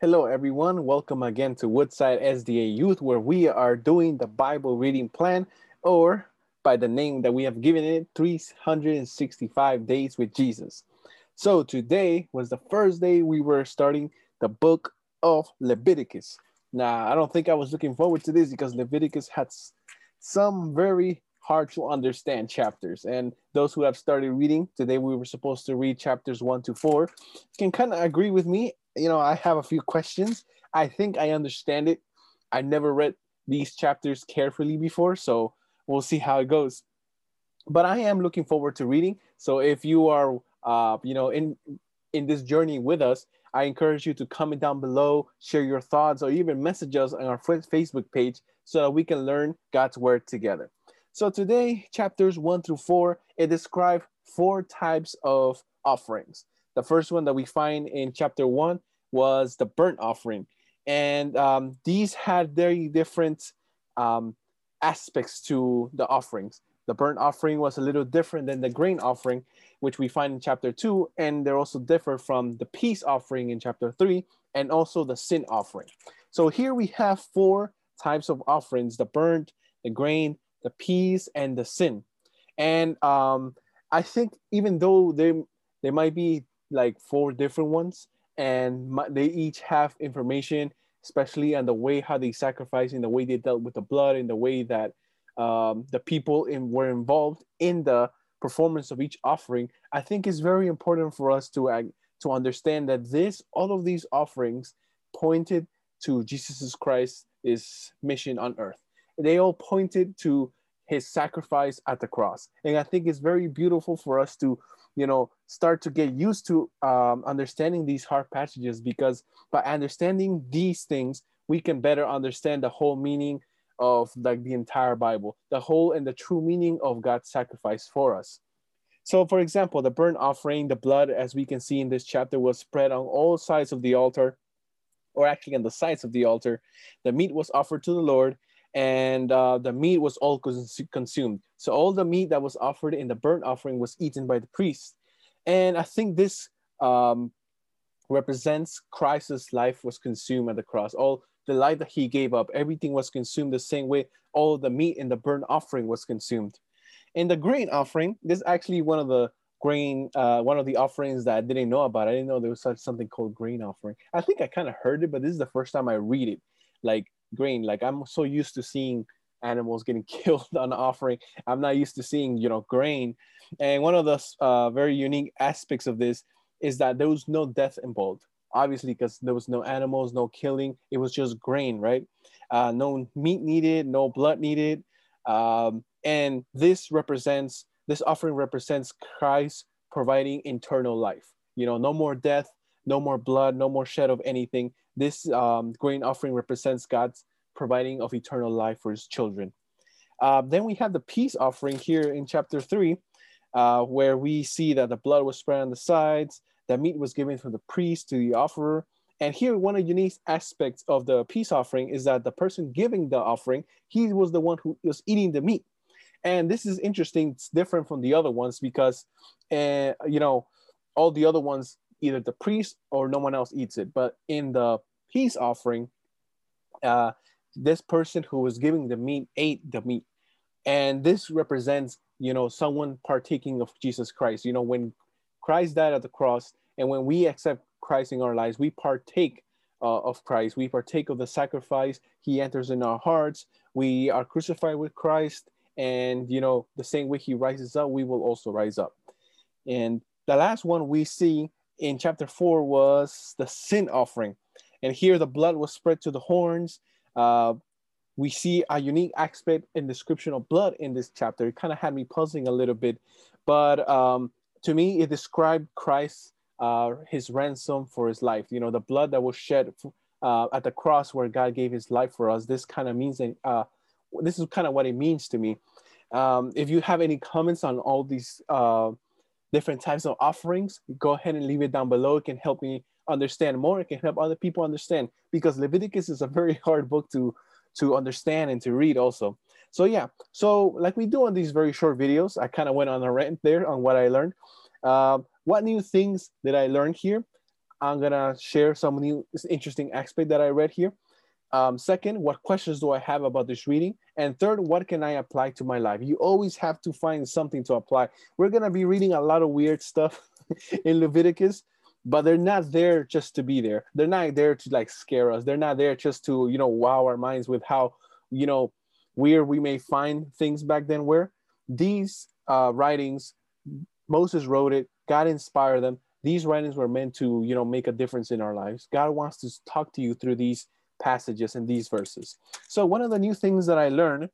Hello, everyone. Welcome again to Woodside SDA Youth, where we are doing the Bible reading plan, or by the name that we have given it, 365 Days with Jesus. So today was the first day we were starting the book of Leviticus. Now, I don't think I was looking forward to this because Leviticus had some very hard to understand chapters. And those who have started reading, today we were supposed to read chapters one to four, can kind of agree with me you know, I have a few questions. I think I understand it. I never read these chapters carefully before, so we'll see how it goes. But I am looking forward to reading. So if you are, uh, you know, in in this journey with us, I encourage you to comment down below, share your thoughts, or even message us on our Facebook page so that we can learn God's word together. So today, chapters one through four, it describes four types of offerings. The first one that we find in chapter one was the burnt offering. And um, these had very different um, aspects to the offerings. The burnt offering was a little different than the grain offering, which we find in chapter two, and they're also different from the peace offering in chapter three, and also the sin offering. So here we have four types of offerings: the burnt, the grain, the peace, and the sin. And um, I think even though they they might be like four different ones, and my, they each have information, especially on the way how they sacrificed, in the way they dealt with the blood, in the way that um, the people in, were involved in the performance of each offering. I think it's very important for us to to understand that this, all of these offerings, pointed to Jesus Christ's mission on earth. They all pointed to his sacrifice at the cross, and I think it's very beautiful for us to you know start to get used to um, understanding these hard passages because by understanding these things we can better understand the whole meaning of like the entire bible the whole and the true meaning of god's sacrifice for us. So for example the burnt offering the blood as we can see in this chapter was spread on all sides of the altar or actually on the sides of the altar. The meat was offered to the lord and uh, the meat was all cons- consumed. So all the meat that was offered in the burnt offering was eaten by the priest. And I think this um, represents Christ's life was consumed at the cross. All the life that he gave up, everything was consumed the same way all the meat in the burnt offering was consumed. In the grain offering, this is actually one of the grain, uh, one of the offerings that I didn't know about. I didn't know there was such something called grain offering. I think I kind of heard it, but this is the first time I read it. Like grain. Like I'm so used to seeing animals getting killed on offering. I'm not used to seeing, you know, grain. And one of the uh, very unique aspects of this is that there was no death involved. Obviously, because there was no animals, no killing. It was just grain, right? Uh, no meat needed, no blood needed. Um, and this represents, this offering represents Christ providing eternal life. You know, no more death, no more blood, no more shed of anything. This um, grain offering represents God's providing of eternal life for his children. Uh, then we have the peace offering here in chapter three, uh, where we see that the blood was spread on the sides, that meat was given from the priest to the offerer. And here, one of the unique aspects of the peace offering is that the person giving the offering, he was the one who was eating the meat. And this is interesting. It's different from the other ones because, uh, you know, all the other ones, either the priest or no one else eats it. But in the peace offering, uh, this person who was giving the meat ate the meat. And this represents, you know, someone partaking of Jesus Christ. You know, when Christ died at the cross and when we accept Christ in our lives, we partake uh, of Christ. We partake of the sacrifice. He enters in our hearts. We are crucified with Christ. And, you know, the same way he rises up, we will also rise up. And the last one we see in chapter four was the sin offering. And here the blood was spread to the horns. Uh, we see a unique aspect and description of blood in this chapter. It kind of had me puzzling a little bit, but um, to me, it described Christ, uh, his ransom for his life. You know, the blood that was shed uh, at the cross where God gave his life for us. This kind of means, uh, this is kind of what it means to me. Um, if you have any comments on all these uh, different types of offerings, go ahead and leave it down below. It can help me understand more. It can help other people understand because Leviticus is a very hard book to to understand and to read also. So yeah, so like we do on these very short videos, I kind of went on a rant there on what I learned. Uh, what new things did I learn here? I'm gonna share some new interesting aspect that I read here. Um, second, what questions do I have about this reading? And third, what can I apply to my life? You always have to find something to apply. We're gonna be reading a lot of weird stuff in Leviticus, but they're not there just to be there. They're not there to like scare us. They're not there just to, you know, wow our minds with how, you know, weird we may find things back then were. These uh, writings, Moses wrote it, God inspired them. These writings were meant to, you know, make a difference in our lives. God wants to talk to you through these passages in these verses. So one of the new things that I learned,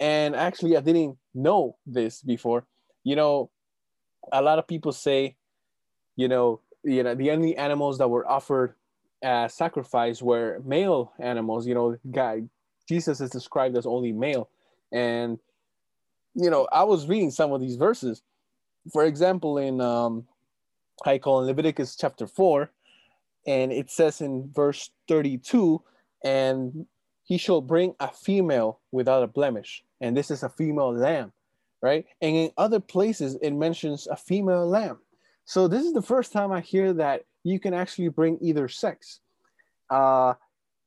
and actually I didn't know this before, you know, a lot of people say, you know, you know, the only animals that were offered as sacrifice were male animals. You know, God, Jesus is described as only male, and you know, I was reading some of these verses. For example, in um, I call in Leviticus chapter four, and it says in verse thirty-two and he shall bring a female without a blemish. And this is a female lamb, right? And in other places, it mentions a female lamb. So this is the first time I hear that you can actually bring either sex. Uh,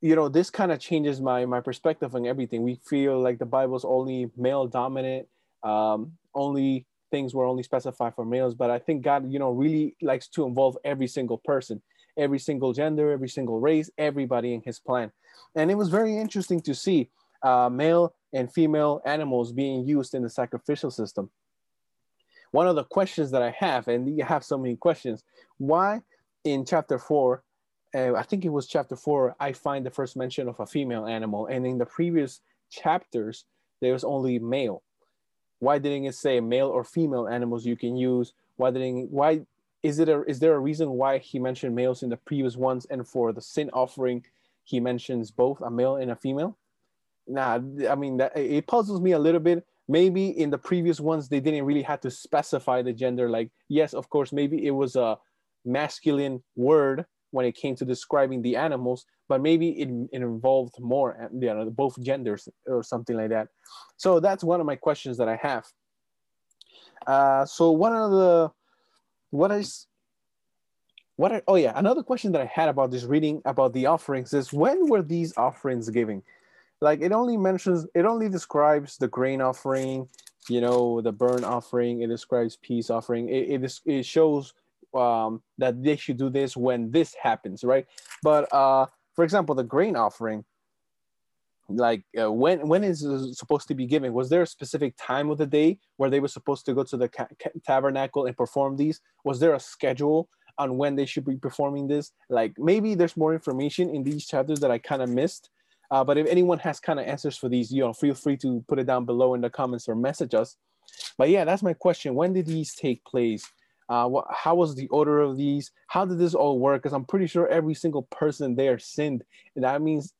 you know, this kind of changes my my perspective on everything. We feel like the Bible's only male dominant, um, only things were only specified for males. But I think God, you know, really likes to involve every single person every single gender, every single race, everybody in his plan. And it was very interesting to see uh, male and female animals being used in the sacrificial system. One of the questions that I have, and you have so many questions, why in chapter four, uh, I think it was chapter four, I find the first mention of a female animal, and in the previous chapters, there's only male. Why didn't it say male or female animals you can use? Why didn't why is it a is there a reason why he mentioned males in the previous ones and for the sin offering he mentions both a male and a female? Nah i mean that it puzzles me a little bit. Maybe in the previous ones they didn't really have to specify the gender. Like yes of course maybe it was a masculine word when it came to describing the animals but maybe it, it involved more you know both genders or something like that. So that's one of my questions that i have. Uh, so one of the what is what are, oh yeah another question that i had about this reading about the offerings is when were these offerings given like it only mentions it only describes the grain offering you know the burn offering it describes peace offering. It, it, is, it shows um, that they should do this when this happens right? But uh, for example the grain offering like uh, when when is supposed to be given was there a specific time of the day where they were supposed to go to the ca- ca- tabernacle and perform these was there a schedule on when they should be performing this like maybe there's more information in these chapters that i kind of missed uh, but if anyone has kind of answers for these you know feel free to put it down below in the comments or message us but yeah that's my question when did these take place uh, what, how was the order of these? How did this all work? Because I'm pretty sure every single person there sinned. And that means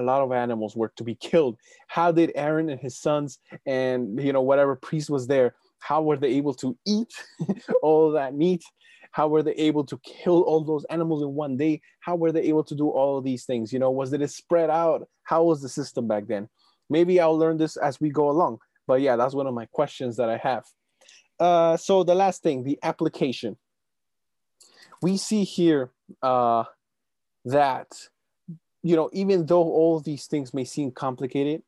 a lot of animals were to be killed. How did Aaron and his sons and you know whatever priest was there, how were they able to eat all that meat? How were they able to kill all those animals in one day? How were they able to do all of these things? You know, was it spread out? How was the system back then? Maybe I'll learn this as we go along. But yeah, that's one of my questions that I have. Uh, so the last thing, the application. We see here uh, that you know, even though all these things may seem complicated,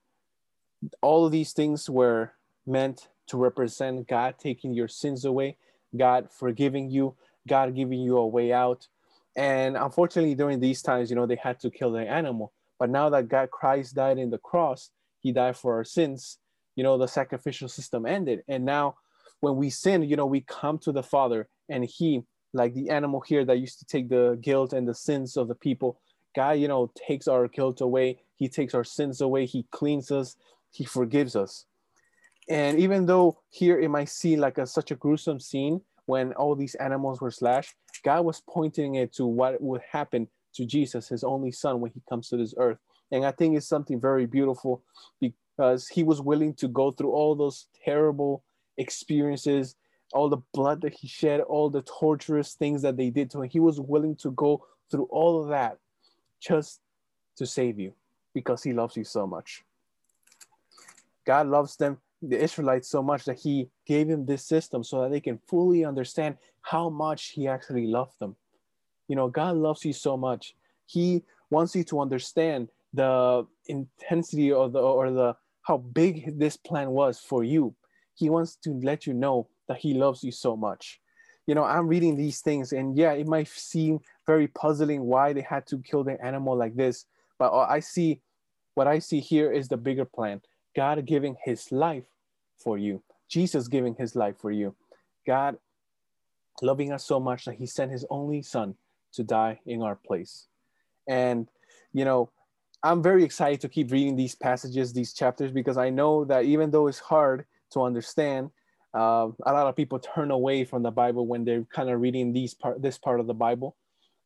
all of these things were meant to represent God taking your sins away, God forgiving you, God giving you a way out. And unfortunately, during these times, you know, they had to kill the animal. But now that God Christ died in the cross, he died for our sins, you know, the sacrificial system ended. And now when we sin, you know, we come to the Father and he, like the animal here that used to take the guilt and the sins of the people, God, you know, takes our guilt away. He takes our sins away. He cleans us. He forgives us. And even though here it might seem like a, such a gruesome scene when all these animals were slashed, God was pointing it to what would happen to Jesus, his only son, when he comes to this earth. And I think it's something very beautiful because he was willing to go through all those terrible experiences, all the blood that he shed, all the torturous things that they did to him. He was willing to go through all of that just to save you because he loves you so much. God loves them, the Israelites, so much that he gave him this system so that they can fully understand how much he actually loved them. You know, God loves you so much. He wants you to understand the intensity or the or the how big this plan was for you. He wants to let you know that he loves you so much. You know, I'm reading these things, and yeah, it might seem very puzzling why they had to kill the animal like this. But I see what I see here is the bigger plan God giving his life for you, Jesus giving his life for you, God loving us so much that he sent his only son to die in our place. And, you know, I'm very excited to keep reading these passages, these chapters, because I know that even though it's hard to understand, uh, a lot of people turn away from the Bible when they're kind of reading these part, this part of the Bible.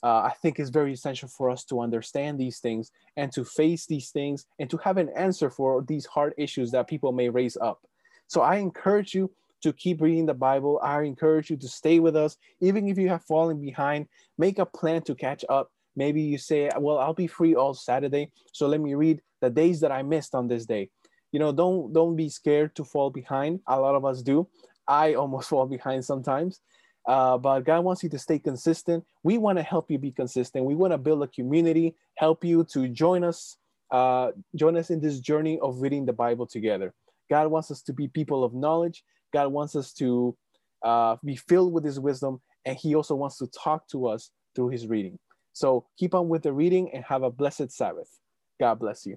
Uh, I think it's very essential for us to understand these things and to face these things and to have an answer for these hard issues that people may raise up. So I encourage you to keep reading the Bible. I encourage you to stay with us, even if you have fallen behind. Make a plan to catch up. Maybe you say, "Well, I'll be free all Saturday, so let me read the days that I missed on this day." You know, don't don't be scared to fall behind. A lot of us do. I almost fall behind sometimes. Uh, but God wants you to stay consistent. We want to help you be consistent. We want to build a community, help you to join us, uh, join us in this journey of reading the Bible together. God wants us to be people of knowledge. God wants us to uh, be filled with His wisdom, and He also wants to talk to us through His reading. So keep on with the reading and have a blessed Sabbath. God bless you.